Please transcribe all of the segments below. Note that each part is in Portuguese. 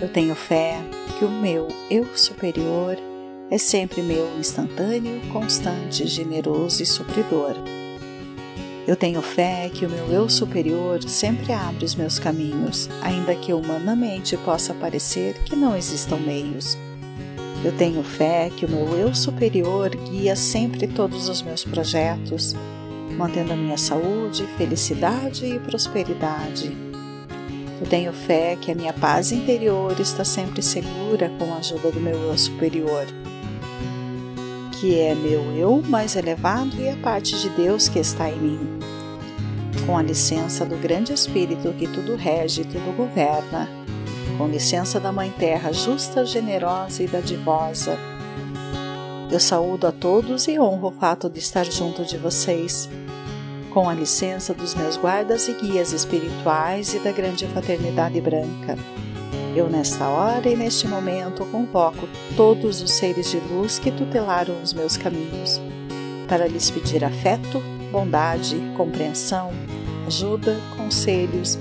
Eu tenho fé que o meu eu superior é sempre meu instantâneo, constante, generoso e supridor. Eu tenho fé que o meu eu superior sempre abre os meus caminhos, ainda que humanamente possa parecer que não existam meios. Eu tenho fé que o meu eu superior guia sempre todos os meus projetos, mantendo a minha saúde, felicidade e prosperidade. Eu tenho fé que a minha paz interior está sempre segura com a ajuda do meu eu superior, que é meu eu mais elevado e a parte de Deus que está em mim. Com a licença do grande Espírito que tudo rege e tudo governa, com licença da Mãe Terra justa, generosa e dadivosa. Eu saúdo a todos e honro o fato de estar junto de vocês, com a licença dos meus guardas e guias espirituais e da grande fraternidade branca. Eu, nesta hora e neste momento, convoco todos os seres de luz que tutelaram os meus caminhos, para lhes pedir afeto, bondade, compreensão, ajuda, conselhos,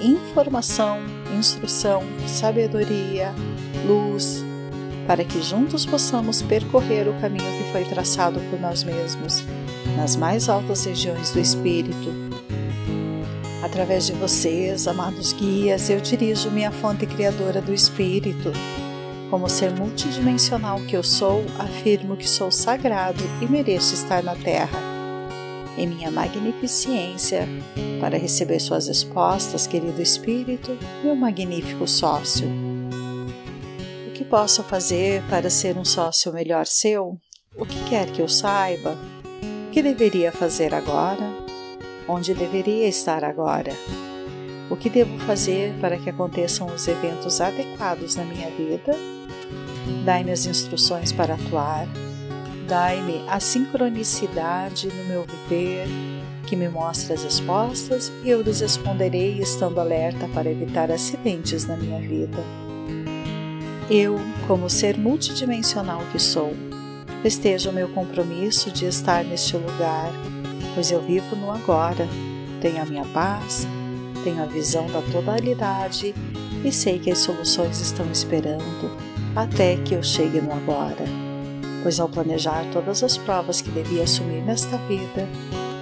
informação instrução, sabedoria, luz, para que juntos possamos percorrer o caminho que foi traçado por nós mesmos, nas mais altas regiões do Espírito. Através de vocês, amados guias, eu dirijo minha fonte criadora do Espírito. Como ser multidimensional que eu sou, afirmo que sou sagrado e mereço estar na Terra em minha magnificência para receber suas respostas, querido Espírito, meu magnífico sócio. O que posso fazer para ser um sócio melhor seu? O que quer que eu saiba? Que deveria fazer agora? Onde deveria estar agora? O que devo fazer para que aconteçam os eventos adequados na minha vida? Dai-me as instruções para atuar Dai-me a sincronicidade no meu viver, que me mostre as respostas e eu lhes responderei estando alerta para evitar acidentes na minha vida. Eu, como ser multidimensional que sou, festejo o meu compromisso de estar neste lugar, pois eu vivo no agora, tenho a minha paz, tenho a visão da totalidade e sei que as soluções estão esperando até que eu chegue no agora. Pois ao planejar todas as provas que devia assumir nesta vida,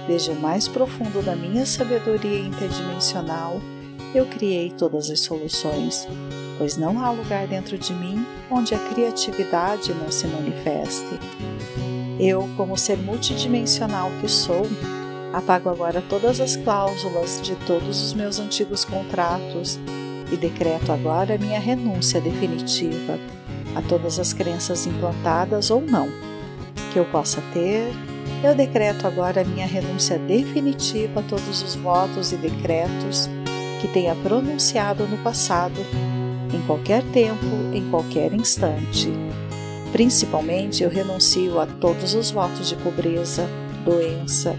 desde o mais profundo da minha sabedoria interdimensional, eu criei todas as soluções, pois não há lugar dentro de mim onde a criatividade não se manifeste. Eu, como ser multidimensional que sou, apago agora todas as cláusulas de todos os meus antigos contratos e decreto agora minha renúncia definitiva a todas as crenças implantadas ou não que eu possa ter, eu decreto agora minha renúncia definitiva a todos os votos e decretos que tenha pronunciado no passado, em qualquer tempo, em qualquer instante. Principalmente, eu renuncio a todos os votos de pobreza, doença,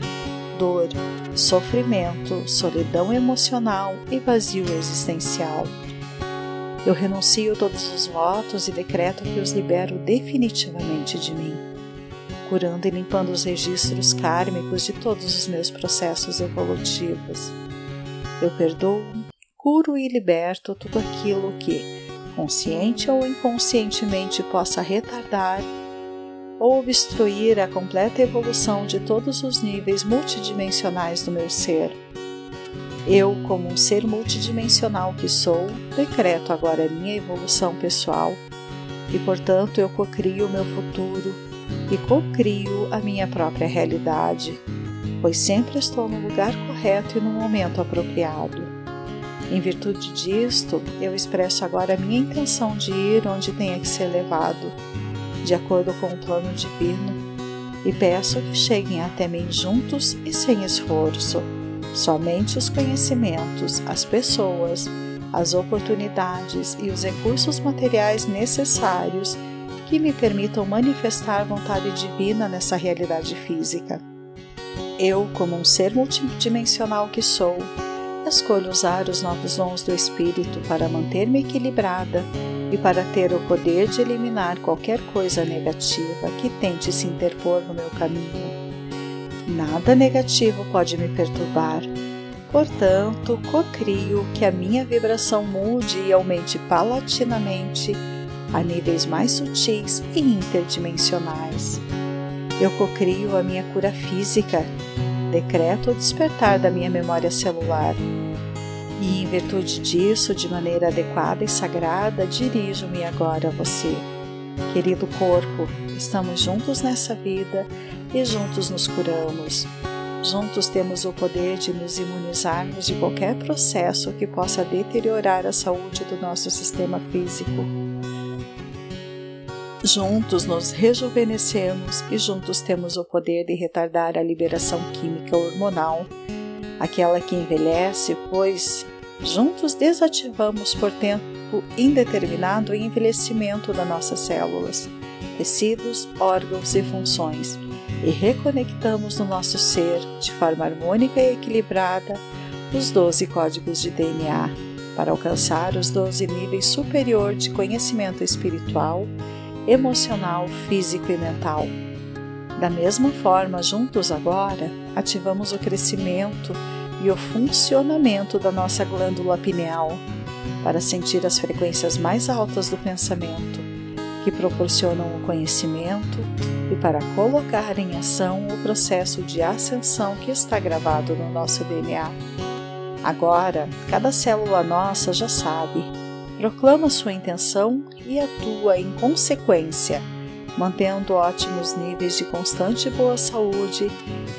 dor, sofrimento, solidão emocional e vazio existencial eu renuncio todos os votos e decreto que os libero definitivamente de mim, curando e limpando os registros kármicos de todos os meus processos evolutivos. Eu perdoo, curo e liberto tudo aquilo que, consciente ou inconscientemente, possa retardar ou obstruir a completa evolução de todos os níveis multidimensionais do meu ser. Eu, como um ser multidimensional que sou, decreto agora a minha evolução pessoal e, portanto, eu cocrio o meu futuro e cocrio a minha própria realidade, pois sempre estou no lugar correto e no momento apropriado. Em virtude disto, eu expresso agora a minha intenção de ir onde tenha que ser levado, de acordo com o plano divino, e peço que cheguem até mim juntos e sem esforço Somente os conhecimentos, as pessoas, as oportunidades e os recursos materiais necessários que me permitam manifestar vontade divina nessa realidade física. Eu, como um ser multidimensional que sou, escolho usar os novos dons do Espírito para manter-me equilibrada e para ter o poder de eliminar qualquer coisa negativa que tente se interpor no meu caminho. Nada negativo pode me perturbar, Portanto, cocrio que a minha vibração mude e aumente palatinamente a níveis mais sutis e interdimensionais. Eu cocrio a minha cura física, decreto o despertar da minha memória celular. E em virtude disso, de maneira adequada e sagrada, dirijo-me agora a você. Querido corpo, estamos juntos nessa vida e juntos nos curamos. Juntos temos o poder de nos imunizarmos de qualquer processo que possa deteriorar a saúde do nosso sistema físico. Juntos nos rejuvenescemos e juntos temos o poder de retardar a liberação química hormonal, aquela que envelhece, pois juntos desativamos por tempo indeterminado o envelhecimento das nossas células, tecidos, órgãos e funções e reconectamos no nosso ser, de forma harmônica e equilibrada, os 12 códigos de DNA para alcançar os 12 níveis superior de conhecimento espiritual emocional, físico e mental. Da mesma forma, juntos agora, ativamos o crescimento e o funcionamento da nossa glândula pineal para sentir as frequências mais altas do pensamento, que proporcionam o conhecimento, e para colocar em ação o processo de ascensão que está gravado no nosso DNA. Agora, cada célula nossa já sabe proclama sua intenção e atua em consequência, mantendo ótimos níveis de constante boa saúde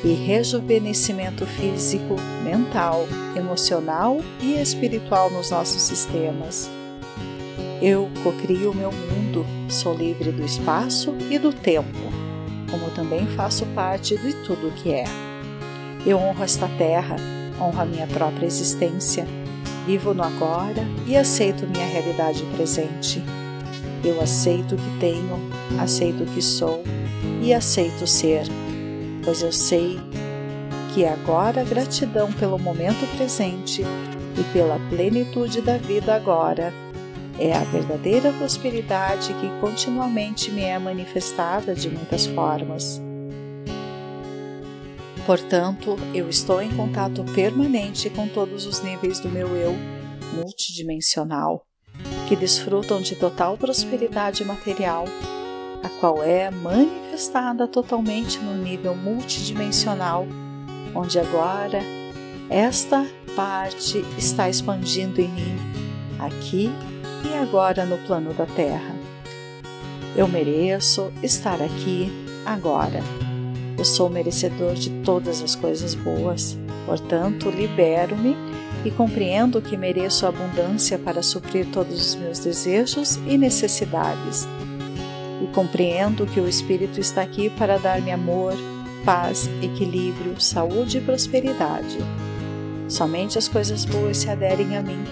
e rejuvenescimento físico, mental, emocional e espiritual nos nossos sistemas. Eu cocrio o meu mundo, sou livre do espaço e do tempo, como também faço parte de tudo o que é. Eu honro esta terra, honro a minha própria existência Vivo no agora e aceito minha realidade presente. Eu aceito o que tenho, aceito o que sou e aceito ser, pois eu sei que agora a gratidão pelo momento presente e pela plenitude da vida agora é a verdadeira prosperidade que continuamente me é manifestada de muitas formas. Portanto, eu estou em contato permanente com todos os níveis do meu eu multidimensional, que desfrutam de total prosperidade material, a qual é manifestada totalmente no nível multidimensional, onde agora esta parte está expandindo em mim, aqui e agora no plano da Terra. Eu mereço estar aqui agora eu sou merecedor de todas as coisas boas, portanto, libero-me e compreendo que mereço abundância para suprir todos os meus desejos e necessidades. E compreendo que o Espírito está aqui para dar-me amor, paz, equilíbrio, saúde e prosperidade. Somente as coisas boas se aderem a mim,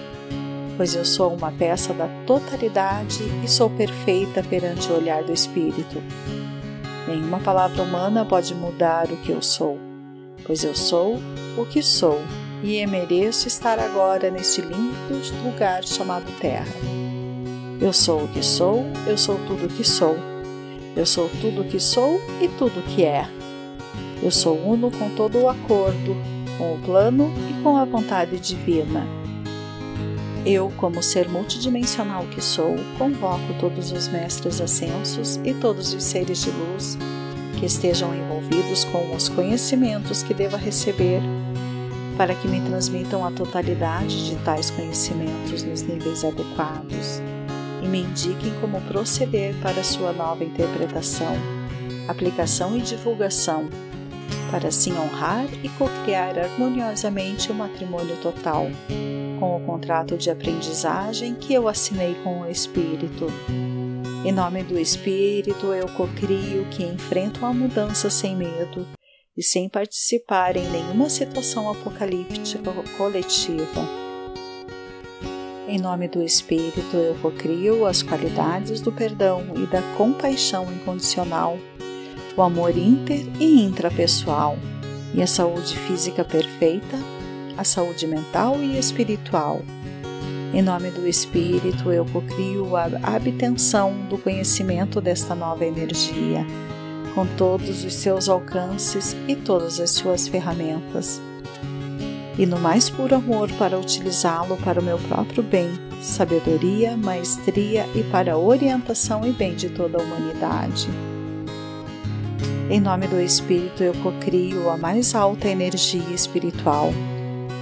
pois eu sou uma peça da totalidade e sou perfeita perante o olhar do Espírito. Nenhuma palavra humana pode mudar o que eu sou, pois eu sou o que sou e mereço estar agora neste lindo lugar chamado Terra. Eu sou o que sou, eu sou tudo o que sou. Eu sou tudo o que sou e tudo o que é. Eu sou uno com todo o acordo, com o plano e com a vontade divina. Eu, como ser multidimensional que sou, convoco todos os mestres ascensos e todos os seres de luz que estejam envolvidos com os conhecimentos que deva receber, para que me transmitam a totalidade de tais conhecimentos nos níveis adequados e me indiquem como proceder para sua nova interpretação, aplicação e divulgação, para assim honrar e co-criar harmoniosamente o matrimônio total com o contrato de aprendizagem que eu assinei com o Espírito. Em nome do Espírito, eu cocrio que enfrentam a mudança sem medo e sem participar em nenhuma situação apocalíptica coletiva. Em nome do Espírito, eu cocrio as qualidades do perdão e da compaixão incondicional, o amor inter e intrapessoal e a saúde física perfeita a saúde mental e espiritual. Em nome do Espírito, eu cocrio a abtenção do conhecimento desta nova energia, com todos os seus alcances e todas as suas ferramentas. e no mais puro amor para utilizá-lo para o meu próprio bem, sabedoria, maestria e para a orientação e bem de toda a humanidade. Em nome do Espírito, eu cocrio a mais alta energia espiritual,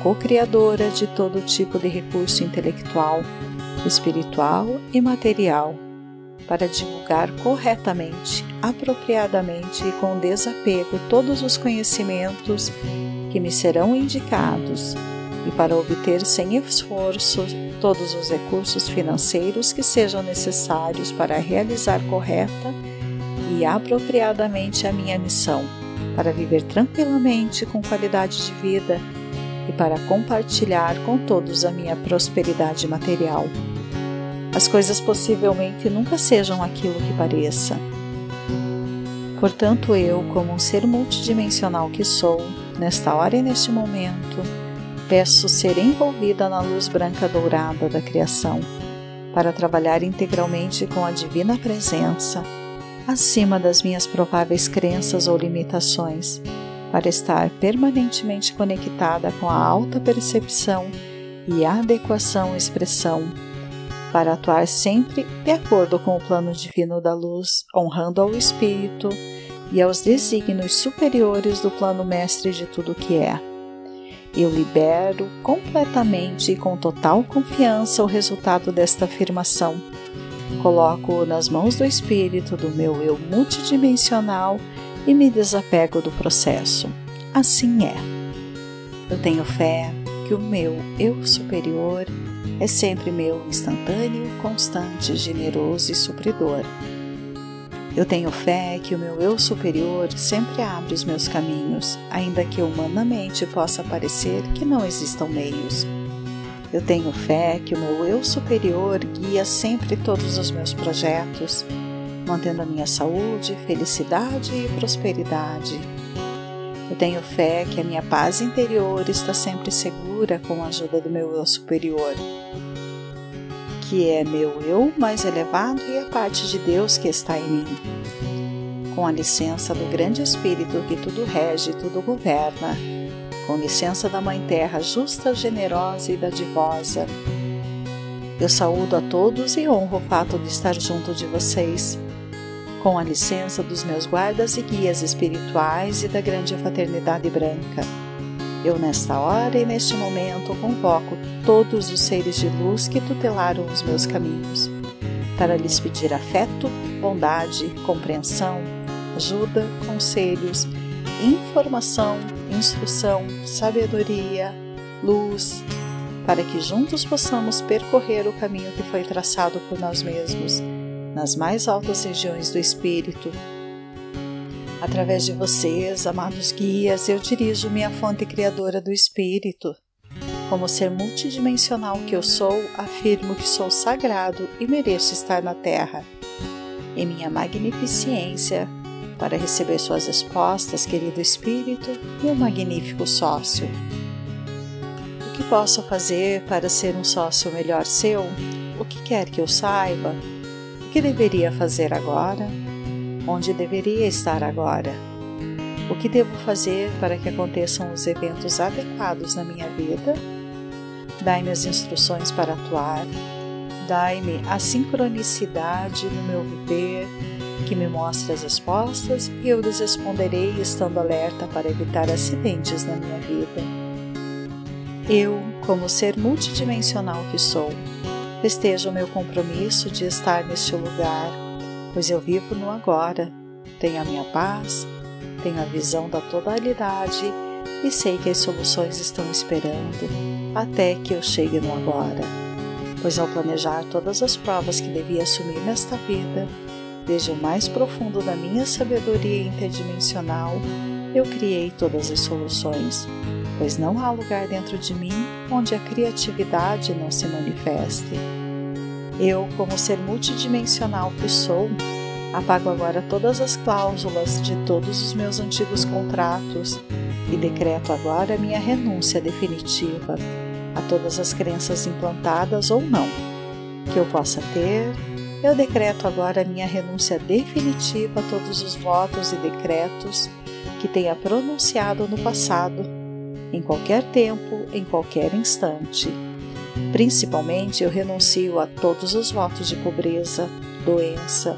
co-criadora de todo tipo de recurso intelectual, espiritual e material, para divulgar corretamente, apropriadamente e com desapego todos os conhecimentos que me serão indicados e para obter sem esforço todos os recursos financeiros que sejam necessários para realizar correta e apropriadamente a minha missão, para viver tranquilamente com qualidade de vida e para compartilhar com todos a minha prosperidade material. As coisas possivelmente nunca sejam aquilo que pareça. Portanto, eu, como um ser multidimensional que sou, nesta hora e neste momento, peço ser envolvida na luz branca dourada da criação, para trabalhar integralmente com a divina presença, acima das minhas prováveis crenças ou limitações, para estar permanentemente conectada com a alta percepção e adequação expressão, para atuar sempre de acordo com o plano divino da luz, honrando ao Espírito e aos desígnios superiores do plano mestre de tudo que é. Eu libero completamente e com total confiança o resultado desta afirmação. Coloco-o nas mãos do Espírito do meu eu multidimensional e me desapego do processo. Assim é. Eu tenho fé que o meu eu superior é sempre meu instantâneo, constante, generoso e supridor eu tenho fé que o meu eu superior sempre abre os meus caminhos, ainda que humanamente possa parecer que não existam meios. Eu tenho fé que o meu eu superior guia sempre todos os meus projetos, mantendo a minha saúde, felicidade e prosperidade. Eu tenho fé que a minha paz interior está sempre segura com a ajuda do meu eu superior que é meu eu mais elevado e a parte de Deus que está em mim. Com a licença do grande Espírito que tudo rege e tudo governa, com licença da Mãe Terra justa, generosa e dadivosa, eu saúdo a todos e honro o fato de estar junto de vocês. Com a licença dos meus guardas e guias espirituais e da grande fraternidade branca. Eu, nesta hora e neste momento, convoco todos os seres de luz que tutelaram os meus caminhos, para lhes pedir afeto, bondade, compreensão, ajuda, conselhos, informação, instrução, sabedoria, luz, para que juntos possamos percorrer o caminho que foi traçado por nós mesmos, nas mais altas regiões do espírito Através de vocês, amados guias, eu dirijo minha fonte criadora do Espírito. Como ser multidimensional que eu sou, afirmo que sou sagrado e mereço estar na Terra. Em minha magnificência, para receber suas respostas, querido Espírito, meu magnífico sócio. O que posso fazer para ser um sócio melhor seu? O que quer que eu saiba? Que deveria fazer agora? onde deveria estar agora. O que devo fazer para que aconteçam os eventos adequados na minha vida? Dai-me as instruções para atuar. Dai-me a sincronicidade no meu viver, que me mostre as respostas e eu lhes responderei estando alerta para evitar acidentes na minha vida. Eu, como ser multidimensional que sou, festejo o meu compromisso de estar neste lugar pois eu vivo no agora, tenho a minha paz, tenho a visão da totalidade e sei que as soluções estão esperando até que eu chegue no agora. Pois ao planejar todas as provas que devia assumir nesta vida, desde o mais profundo da minha sabedoria interdimensional, eu criei todas as soluções, pois não há lugar dentro de mim onde a criatividade não se manifeste. Eu, como ser multidimensional que sou, apago agora todas as cláusulas de todos os meus antigos contratos e decreto agora minha renúncia definitiva a todas as crenças implantadas ou não que eu possa ter. Eu decreto agora minha renúncia definitiva a todos os votos e decretos que tenha pronunciado no passado em qualquer tempo, em qualquer instante. Principalmente, eu renuncio a todos os votos de pobreza, doença,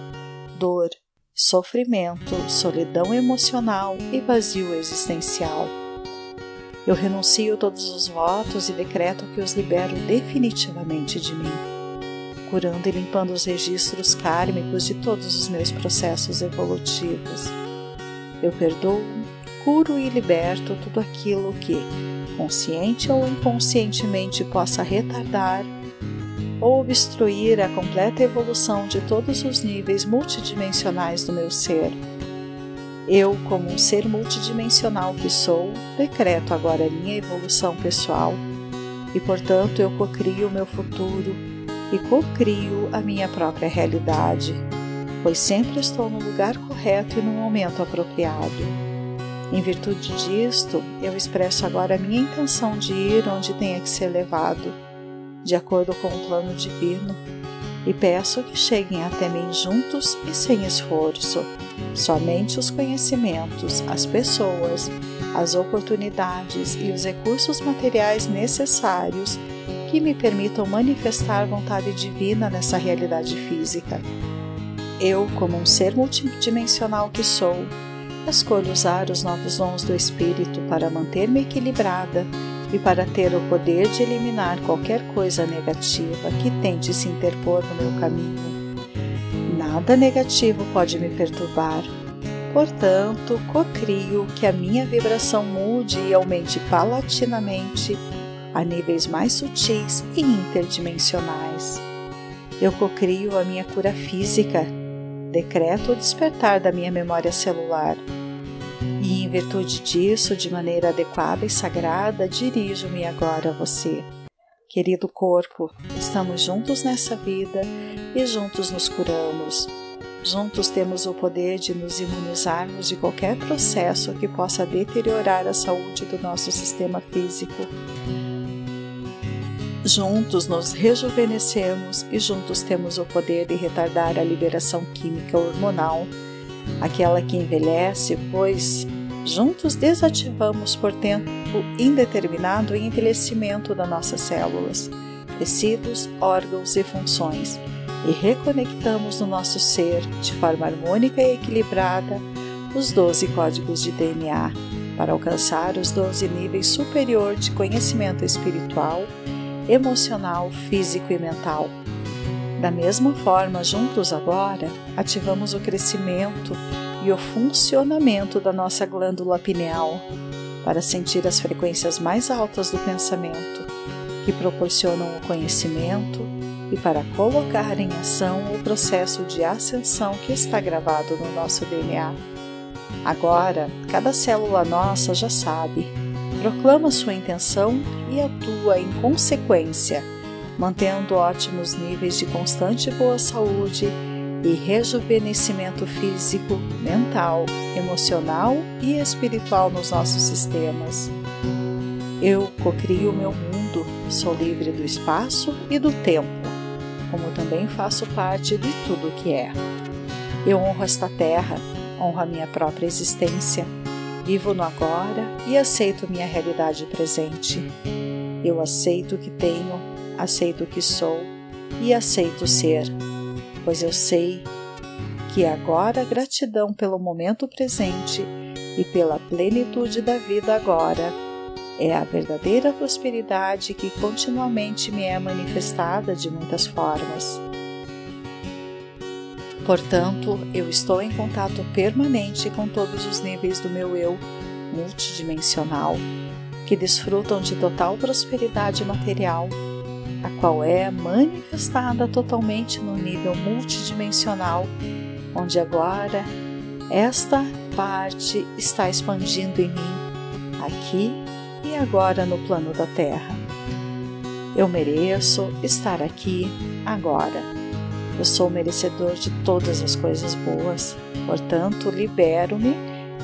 dor, sofrimento, solidão emocional e vazio existencial. Eu renuncio todos os votos e decreto que os libero definitivamente de mim, curando e limpando os registros kármicos de todos os meus processos evolutivos. Eu perdoo, curo e liberto tudo aquilo que, consciente ou inconscientemente, possa retardar ou obstruir a completa evolução de todos os níveis multidimensionais do meu ser. Eu, como um ser multidimensional que sou, decreto agora a minha evolução pessoal e, portanto, eu cocrio o meu futuro e cocrio a minha própria realidade pois sempre estou no lugar correto e no momento apropriado. Em virtude disto, eu expresso agora a minha intenção de ir onde tenha que ser levado, de acordo com o plano divino, e peço que cheguem até mim juntos e sem esforço. Somente os conhecimentos, as pessoas, as oportunidades e os recursos materiais necessários que me permitam manifestar a vontade divina nessa realidade física. Eu, como um ser multidimensional que sou, escolho usar os novos dons do Espírito para manter-me equilibrada e para ter o poder de eliminar qualquer coisa negativa que tente se interpor no meu caminho. Nada negativo pode me perturbar. Portanto, cocrio que a minha vibração mude e aumente palatinamente a níveis mais sutis e interdimensionais. Eu cocrio a minha cura física decreto o despertar da minha memória celular. E, em virtude disso, de maneira adequada e sagrada, dirijo-me agora a você. Querido corpo, estamos juntos nessa vida e juntos nos curamos. Juntos temos o poder de nos imunizarmos de qualquer processo que possa deteriorar a saúde do nosso sistema físico Juntos nos rejuvenescemos e juntos temos o poder de retardar a liberação química hormonal, aquela que envelhece, pois juntos desativamos por tempo indeterminado o envelhecimento das nossas células, tecidos, órgãos e funções e reconectamos no nosso ser, de forma harmônica e equilibrada, os 12 códigos de DNA para alcançar os 12 níveis superior de conhecimento espiritual emocional, físico e mental. Da mesma forma, juntos agora, ativamos o crescimento e o funcionamento da nossa glândula pineal para sentir as frequências mais altas do pensamento, que proporcionam o conhecimento e para colocar em ação o processo de ascensão que está gravado no nosso DNA. Agora, cada célula nossa já sabe proclama sua intenção e atua em consequência, mantendo ótimos níveis de constante boa saúde e rejuvenescimento físico, mental, emocional e espiritual nos nossos sistemas. Eu cocrio o meu mundo, sou livre do espaço e do tempo, como também faço parte de tudo o que é. Eu honro esta terra, honro a minha própria existência Vivo no agora e aceito minha realidade presente. Eu aceito o que tenho, aceito o que sou e aceito ser, pois eu sei que agora gratidão pelo momento presente e pela plenitude da vida agora é a verdadeira prosperidade que continuamente me é manifestada de muitas formas. Portanto, eu estou em contato permanente com todos os níveis do meu eu multidimensional, que desfrutam de total prosperidade material, a qual é manifestada totalmente no nível multidimensional, onde agora esta parte está expandindo em mim, aqui e agora no plano da Terra. Eu mereço estar aqui agora eu sou merecedor de todas as coisas boas, portanto, libero-me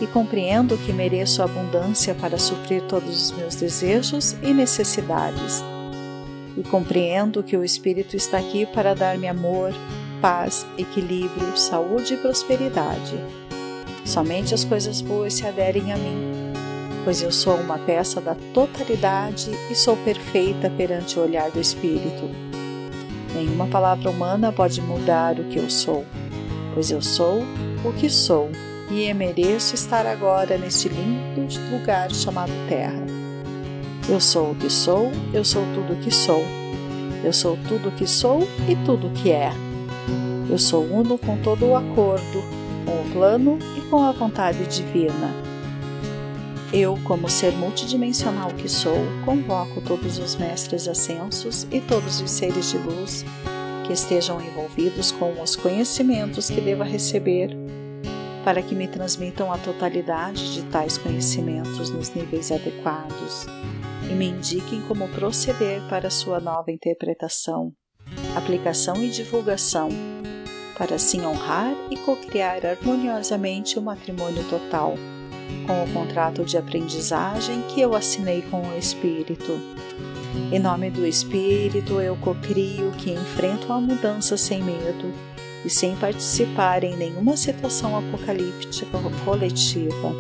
e compreendo que mereço abundância para suprir todos os meus desejos e necessidades. E compreendo que o Espírito está aqui para dar-me amor, paz, equilíbrio, saúde e prosperidade. Somente as coisas boas se aderem a mim. pois eu sou uma peça da totalidade e sou perfeita perante o olhar do Espírito. Nenhuma palavra humana pode mudar o que eu sou, pois eu sou o que sou e mereço estar agora neste lindo lugar chamado Terra. Eu sou o que sou, eu sou tudo o que sou. Eu sou tudo o que sou e tudo o que é. Eu sou uno com todo o acordo, com o plano e com a vontade divina. Eu, como ser multidimensional que sou, convoco todos os mestres ascensos e todos os seres de luz que estejam envolvidos com os conhecimentos que deva receber, para que me transmitam a totalidade de tais conhecimentos nos níveis adequados e me indiquem como proceder para sua nova interpretação, aplicação e divulgação, para assim honrar e cocriar harmoniosamente o matrimônio total com o contrato de aprendizagem que eu assinei com o Espírito. Em nome do Espírito, eu cocrio que enfrento a mudança sem medo e sem participar em nenhuma situação apocalíptica coletiva.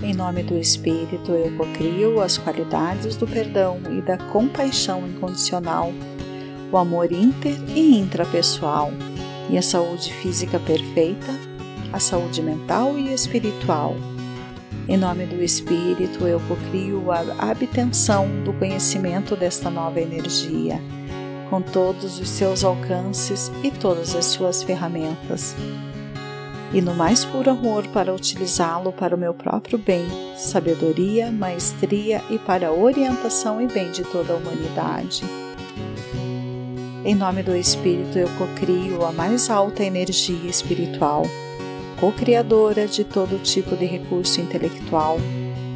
Em nome do Espírito, eu cocrio as qualidades do perdão e da compaixão incondicional, o amor inter e intrapessoal e a saúde física perfeita a saúde mental e espiritual. Em nome do Espírito, eu cocrio a abstenção do conhecimento desta nova energia, com todos os seus alcances e todas as suas ferramentas. E no mais puro amor para utilizá-lo para o meu próprio bem, sabedoria, maestria e para a orientação e bem de toda a humanidade. Em nome do Espírito, eu cocrio a mais alta energia espiritual co-criadora de todo tipo de recurso intelectual,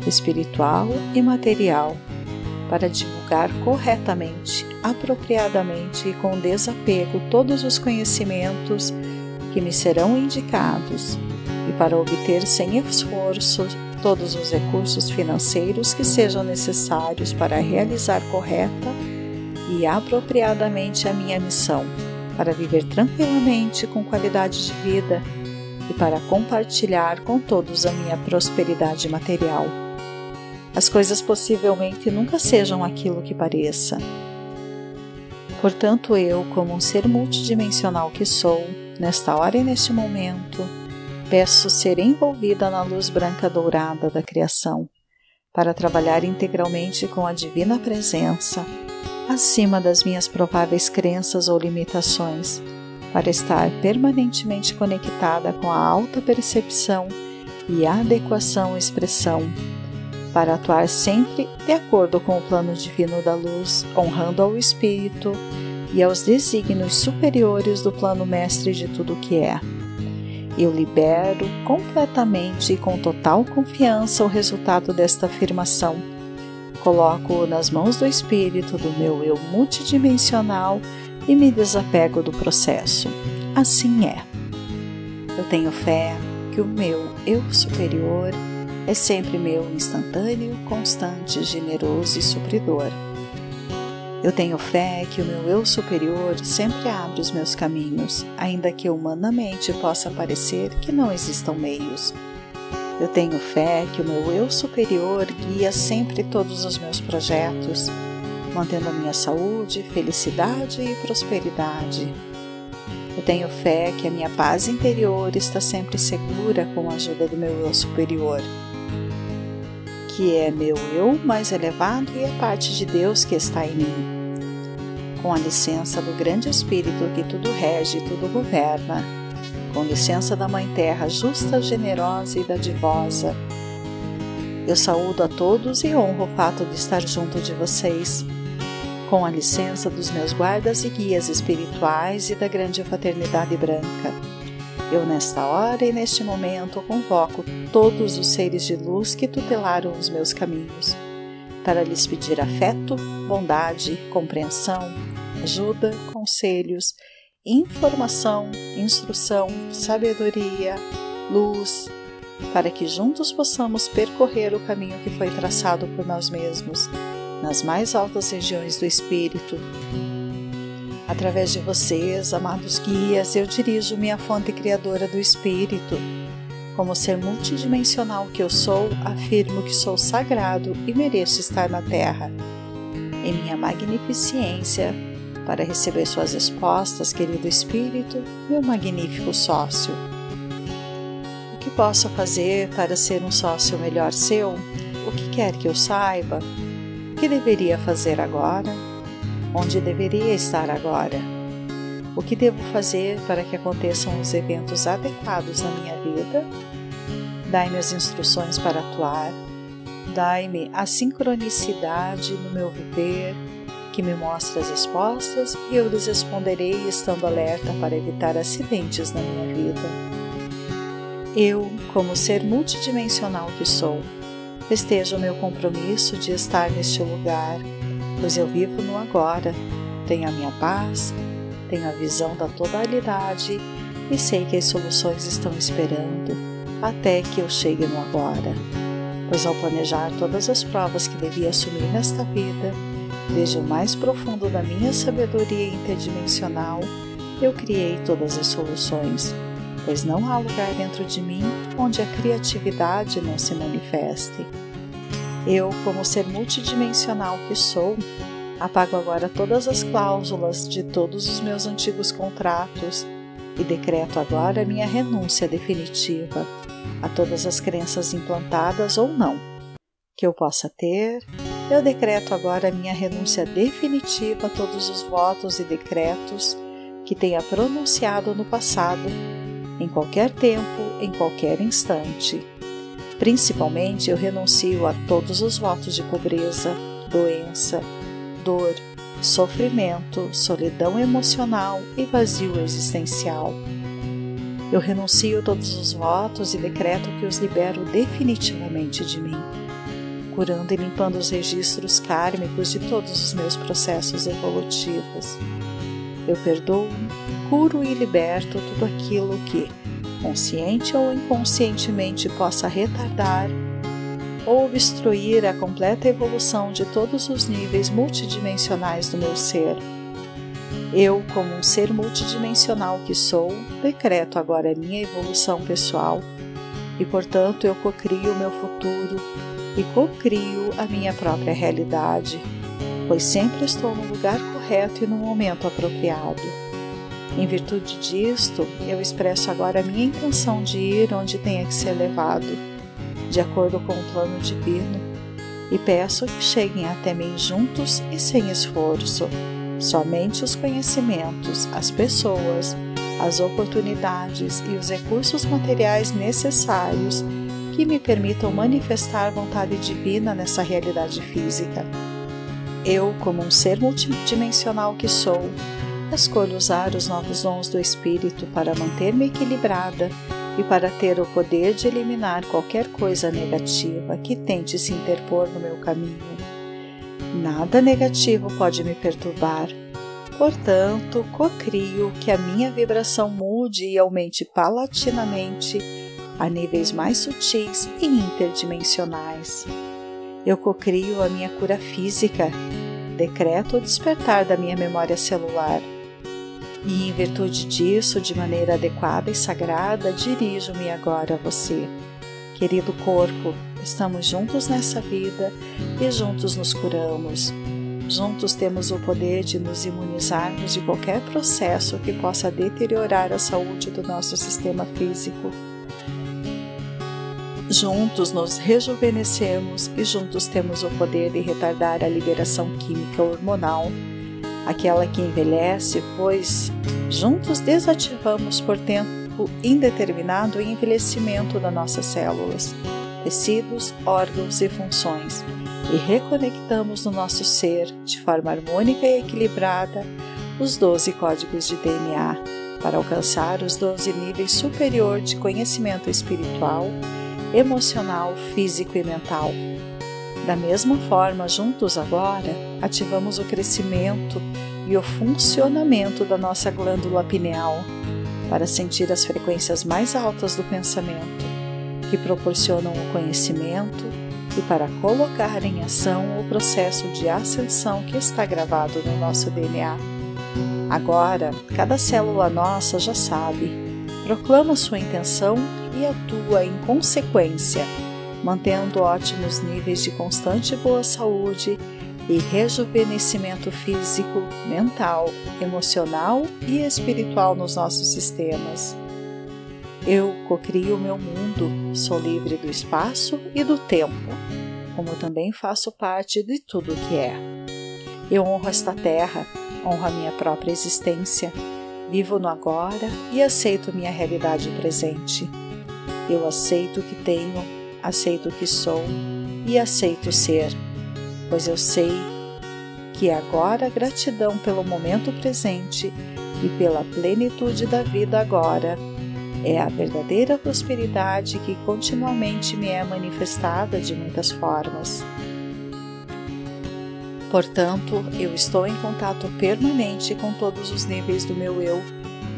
espiritual e material, para divulgar corretamente, apropriadamente e com desapego todos os conhecimentos que me serão indicados e para obter sem esforço todos os recursos financeiros que sejam necessários para realizar correta e apropriadamente a minha missão, para viver tranquilamente com qualidade de vida e para compartilhar com todos a minha prosperidade material. As coisas possivelmente nunca sejam aquilo que pareça. Portanto, eu, como um ser multidimensional que sou, nesta hora e neste momento, peço ser envolvida na luz branca dourada da criação, para trabalhar integralmente com a divina presença, acima das minhas prováveis crenças ou limitações para estar permanentemente conectada com a alta percepção e adequação expressão, para atuar sempre de acordo com o plano divino da luz, honrando ao Espírito e aos desígnios superiores do plano mestre de tudo o que é. Eu libero completamente e com total confiança o resultado desta afirmação. Coloco-o nas mãos do Espírito do meu eu multidimensional e me desapego do processo. Assim é. Eu tenho fé que o meu eu superior é sempre meu instantâneo, constante, generoso e supridor. Eu tenho fé que o meu eu superior sempre abre os meus caminhos, ainda que humanamente possa parecer que não existam meios. Eu tenho fé que o meu eu superior guia sempre todos os meus projetos mantendo a minha saúde, felicidade e prosperidade. Eu tenho fé que a minha paz interior está sempre segura com a ajuda do meu eu superior, que é meu eu mais elevado e a parte de Deus que está em mim. Com a licença do grande Espírito que tudo rege e tudo governa, com licença da Mãe Terra justa, generosa e dadivosa, eu saúdo a todos e honro o fato de estar junto de vocês com a licença dos meus guardas e guias espirituais e da grande fraternidade branca. Eu, nesta hora e neste momento, convoco todos os seres de luz que tutelaram os meus caminhos, para lhes pedir afeto, bondade, compreensão, ajuda, conselhos, informação, instrução, sabedoria, luz, para que juntos possamos percorrer o caminho que foi traçado por nós mesmos nas mais altas regiões do espírito. Através de vocês, amados guias, eu dirijo minha fonte criadora do espírito, como ser multidimensional que eu sou, afirmo que sou sagrado e mereço estar na Terra. Em minha magnificência, para receber suas respostas, querido Espírito, meu magnífico sócio. O que posso fazer para ser um sócio melhor seu? O que quer que eu saiba? Que deveria fazer agora? Onde deveria estar agora? O que devo fazer para que aconteçam os eventos adequados na minha vida? Dai-me as instruções para atuar. Dai-me a sincronicidade no meu viver, que me mostre as respostas e eu lhes responderei estando alerta para evitar acidentes na minha vida. Eu, como ser multidimensional que sou, festejo o meu compromisso de estar neste lugar, pois eu vivo no agora, tenho a minha paz, tenho a visão da totalidade e sei que as soluções estão esperando até que eu chegue no agora. Pois ao planejar todas as provas que devia assumir nesta vida, desde o mais profundo da minha sabedoria interdimensional, eu criei todas as soluções, pois não há lugar dentro de mim onde a criatividade não se manifeste. Eu, como ser multidimensional que sou, Apago agora todas as cláusulas de todos os meus antigos contratos e decreto agora minha renúncia definitiva a todas as crenças implantadas ou não que eu possa ter. Eu decreto agora minha renúncia definitiva a todos os votos e decretos que tenha pronunciado no passado, em qualquer tempo, em qualquer instante. Principalmente, eu renuncio a todos os votos de pobreza, doença, dor, sofrimento, solidão emocional e vazio existencial. Eu renuncio a todos os votos e decreto que os libero definitivamente de mim, curando e limpando os registros kármicos de todos os meus processos evolutivos. Eu perdoo, curo e liberto tudo aquilo que, consciente ou inconscientemente, possa retardar ou obstruir a completa evolução de todos os níveis multidimensionais do meu ser. Eu, como um ser multidimensional que sou, decreto agora a minha evolução pessoal e, portanto, eu cocrio o meu futuro e cocrio a minha própria realidade, pois sempre estou no lugar correto e no momento apropriado. Em virtude disto, eu expresso agora a minha intenção de ir onde tenha que ser levado de acordo com o plano divino, e peço que cheguem até mim juntos e sem esforço. Somente os conhecimentos, as pessoas, as oportunidades e os recursos materiais necessários que me permitam manifestar vontade divina nessa realidade física. Eu, como um ser multidimensional que sou, escolho usar os novos dons do Espírito para manter-me equilibrada e para ter o poder de eliminar qualquer coisa negativa que tente se interpor no meu caminho. Nada negativo pode me perturbar. Portanto, cocrio que a minha vibração mude e aumente palatinamente a níveis mais sutis e interdimensionais. Eu cocrio a minha cura física, decreto o despertar da minha memória celular e, em virtude disso, de maneira adequada e sagrada, dirijo-me agora a você. Querido corpo, estamos juntos nessa vida e juntos nos curamos. Juntos temos o poder de nos imunizarmos de qualquer processo que possa deteriorar a saúde do nosso sistema físico. Juntos nos rejuvenescemos e juntos temos o poder de retardar a liberação química hormonal aquela que envelhece, pois juntos desativamos por tempo indeterminado o envelhecimento das nossas células, tecidos, órgãos e funções e reconectamos no nosso ser, de forma harmônica e equilibrada, os 12 códigos de DNA para alcançar os 12 níveis superior de conhecimento espiritual, emocional, físico e mental da mesma forma, juntos agora, ativamos o crescimento e o funcionamento da nossa glândula pineal para sentir as frequências mais altas do pensamento, que proporcionam o conhecimento e para colocar em ação o processo de ascensão que está gravado no nosso DNA. Agora, cada célula nossa já sabe, proclama sua intenção e atua em consequência, mantendo ótimos níveis de constante boa saúde e rejuvenescimento físico, mental, emocional e espiritual nos nossos sistemas. Eu cocrio o meu mundo, sou livre do espaço e do tempo, como também faço parte de tudo que é. Eu honro esta terra, honro a minha própria existência, vivo no agora e aceito minha realidade presente. Eu aceito o que tenho, aceito o que sou e aceito ser, pois eu sei que agora gratidão pelo momento presente e pela plenitude da vida agora é a verdadeira prosperidade que continuamente me é manifestada de muitas formas. Portanto, eu estou em contato permanente com todos os níveis do meu eu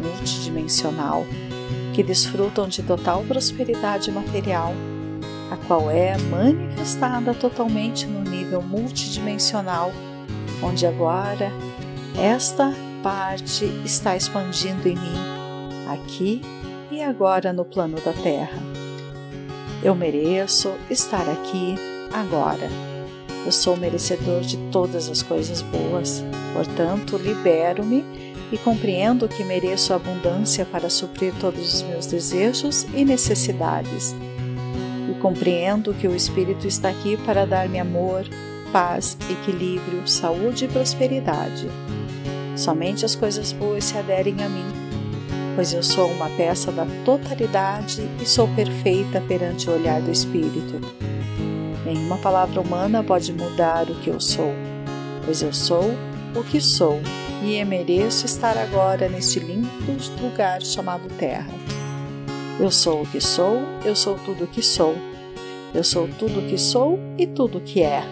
multidimensional, que desfrutam de total prosperidade material, a qual é manifestada totalmente no nível multidimensional, onde agora esta parte está expandindo em mim, aqui e agora no plano da Terra. Eu mereço estar aqui agora. Eu sou merecedor de todas as coisas boas, portanto, libero-me e compreendo que mereço abundância para suprir todos os meus desejos e necessidades. E compreendo que o Espírito está aqui para dar-me amor, paz, equilíbrio, saúde e prosperidade. Somente as coisas boas se aderem a mim pois eu sou uma peça da totalidade e sou perfeita perante o olhar do Espírito. Nenhuma palavra humana pode mudar o que eu sou, pois eu sou o que sou e mereço estar agora neste lindo lugar chamado Terra. Eu sou o que sou, eu sou tudo o que sou. Eu sou tudo o que sou e tudo o que é.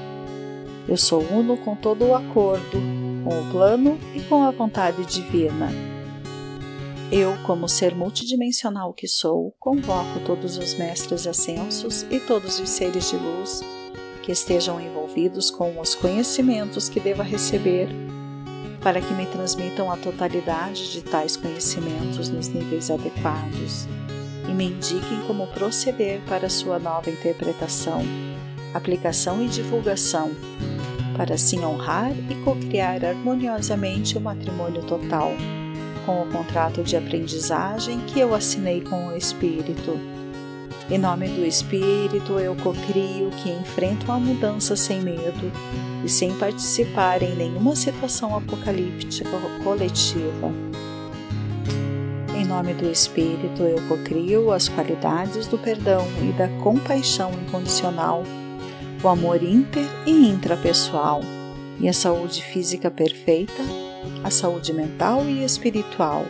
Eu sou uno com todo o acordo, com o plano e com a vontade divina eu, como ser multidimensional que sou, convoco todos os mestres ascensos e todos os seres de luz que estejam envolvidos com os conhecimentos que deva receber, para que me transmitam a totalidade de tais conhecimentos nos níveis adequados e me indiquem como proceder para sua nova interpretação, aplicação e divulgação, para assim honrar e co-criar harmoniosamente o matrimônio total com o contrato de aprendizagem que eu assinei com o Espírito. Em nome do Espírito, eu cocrio que enfrentam a mudança sem medo e sem participar em nenhuma situação apocalíptica coletiva. Nome do Espírito, eu cocrio as qualidades do perdão e da compaixão incondicional, o amor inter e intrapessoal e a saúde física perfeita a saúde mental e espiritual.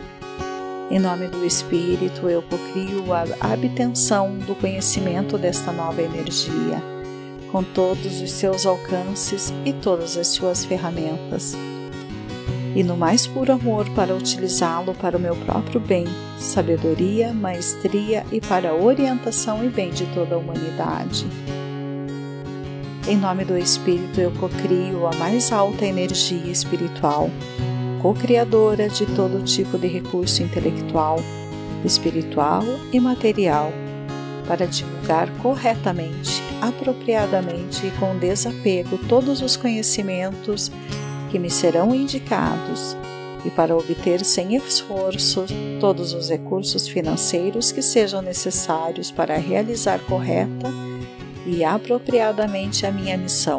Em nome do Espírito, eu cocrio a obtenção do conhecimento desta nova energia, com todos os seus alcances e todas as suas ferramentas. E no mais puro amor para utilizá-lo para o meu próprio bem, sabedoria, maestria e para a orientação e bem de toda a humanidade. Em nome do Espírito, eu cocrio a mais alta energia espiritual co-criadora de todo tipo de recurso intelectual, espiritual e material, para divulgar corretamente, apropriadamente e com desapego todos os conhecimentos que me serão indicados e para obter sem esforço todos os recursos financeiros que sejam necessários para realizar correta e apropriadamente a minha missão,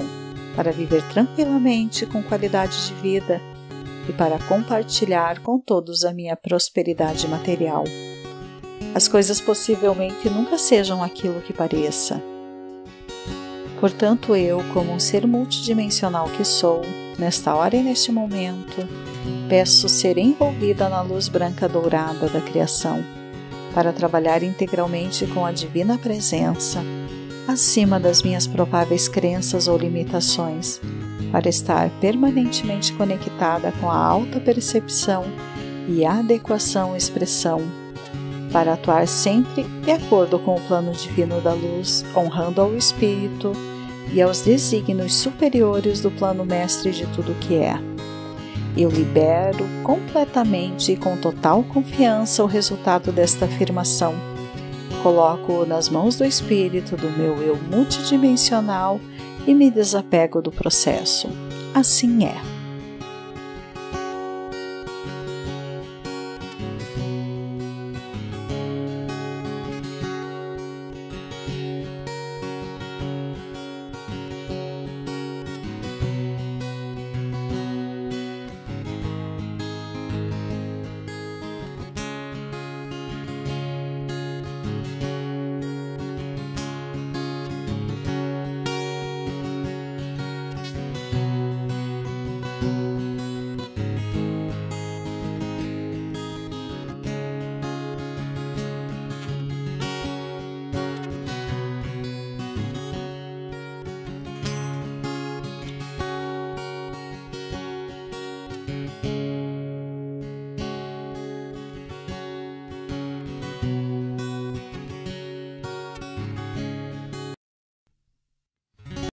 para viver tranquilamente com qualidade de vida e para compartilhar com todos a minha prosperidade material. As coisas possivelmente nunca sejam aquilo que pareça. Portanto, eu, como um ser multidimensional que sou, nesta hora e neste momento, peço ser envolvida na luz branca dourada da criação, para trabalhar integralmente com a divina presença, acima das minhas prováveis crenças ou limitações para estar permanentemente conectada com a alta percepção e adequação expressão, para atuar sempre de acordo com o plano divino da luz, honrando ao Espírito e aos desígnios superiores do plano mestre de tudo que é. Eu libero completamente e com total confiança o resultado desta afirmação, coloco nas mãos do espírito do meu eu multidimensional e me desapego do processo. Assim é.